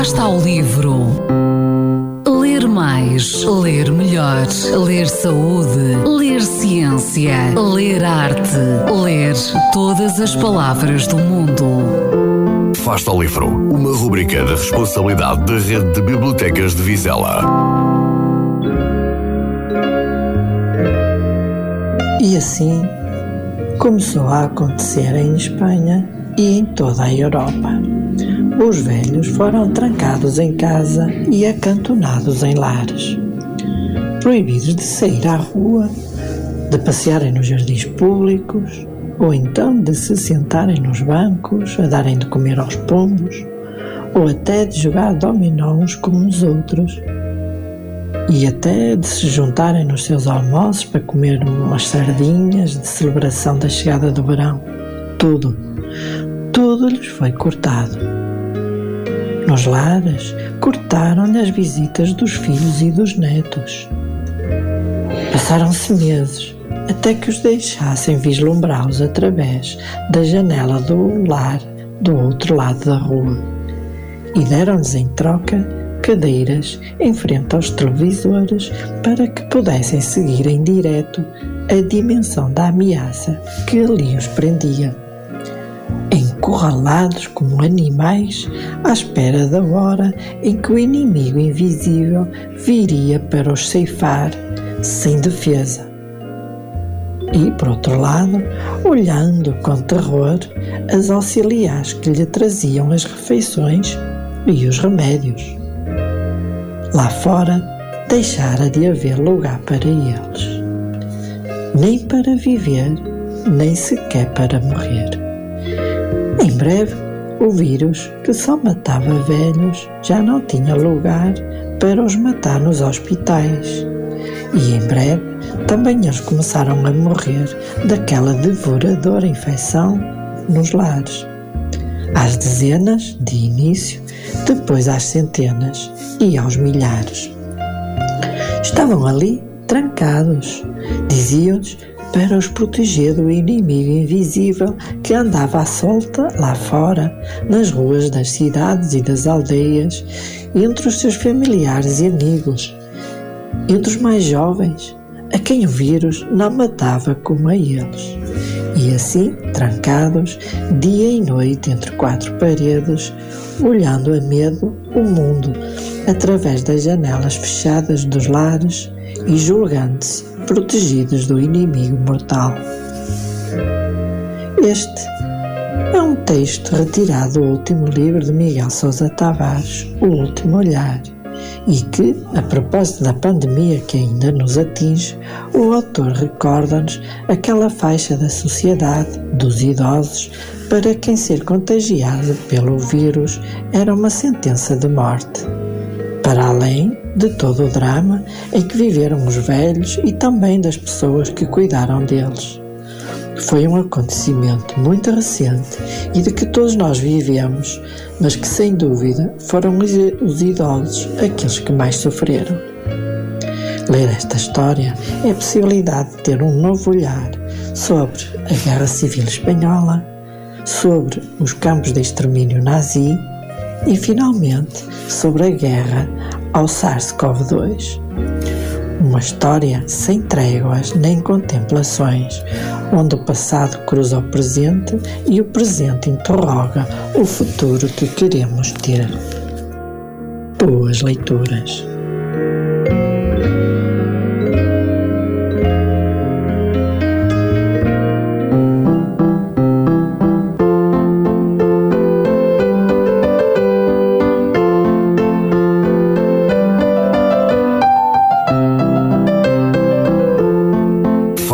livro. Fasta ao livro. Ler mais, ler melhor, ler saúde, ler ciência, ler arte, ler todas as palavras do mundo. Fasta ao livro. Uma rubrica da responsabilidade da Rede de Bibliotecas de Vizela. E assim começou a acontecer em Espanha e em toda a Europa. Os velhos foram trancados em casa e acantonados em lares, proibidos de sair à rua, de passearem nos jardins públicos ou então de se sentarem nos bancos a darem de comer aos pombos ou até de jogar dominó uns com os outros e até de se juntarem nos seus almoços para comer umas sardinhas de celebração da chegada do verão. Tudo, tudo lhes foi cortado. Nos lares, cortaram-lhe as visitas dos filhos e dos netos. Passaram-se meses até que os deixassem vislumbrá-los através da janela do lar do outro lado da rua e deram-lhes em troca cadeiras em frente aos televisores para que pudessem seguir em direto a dimensão da ameaça que ali os prendia. Encurralados como animais à espera da hora em que o inimigo invisível viria para os ceifar sem defesa. E, por outro lado, olhando com terror as auxiliares que lhe traziam as refeições e os remédios. Lá fora deixara de haver lugar para eles, nem para viver, nem sequer para morrer. Em breve, o vírus, que só matava velhos, já não tinha lugar para os matar nos hospitais. E em breve, também eles começaram a morrer daquela devoradora infecção nos lares. Às dezenas, de início, depois às centenas e aos milhares. Estavam ali trancados, diziam-nos, para os proteger do inimigo invisível que andava à solta lá fora, nas ruas das cidades e das aldeias, entre os seus familiares e amigos, entre os mais jovens, a quem o vírus não matava como a eles. E assim, trancados, dia e noite entre quatro paredes, olhando a medo o mundo através das janelas fechadas dos lares e julgando-se protegidos do inimigo mortal. Este é um texto retirado do último livro de Miguel Sousa Tavares, O Último Olhar, e que, a propósito da pandemia que ainda nos atinge, o autor recorda-nos aquela faixa da sociedade, dos idosos, para quem ser contagiado pelo vírus era uma sentença de morte. Para além de todo o drama em que viveram os velhos e também das pessoas que cuidaram deles. Foi um acontecimento muito recente e de que todos nós vivemos, mas que sem dúvida foram os idosos aqueles que mais sofreram. Ler esta história é a possibilidade de ter um novo olhar sobre a Guerra Civil Espanhola, sobre os campos de extermínio nazi e, finalmente, sobre a guerra ao SARS-CoV-2. Uma história sem tréguas nem contemplações, onde o passado cruza o presente e o presente interroga o futuro que queremos ter. Boas leituras.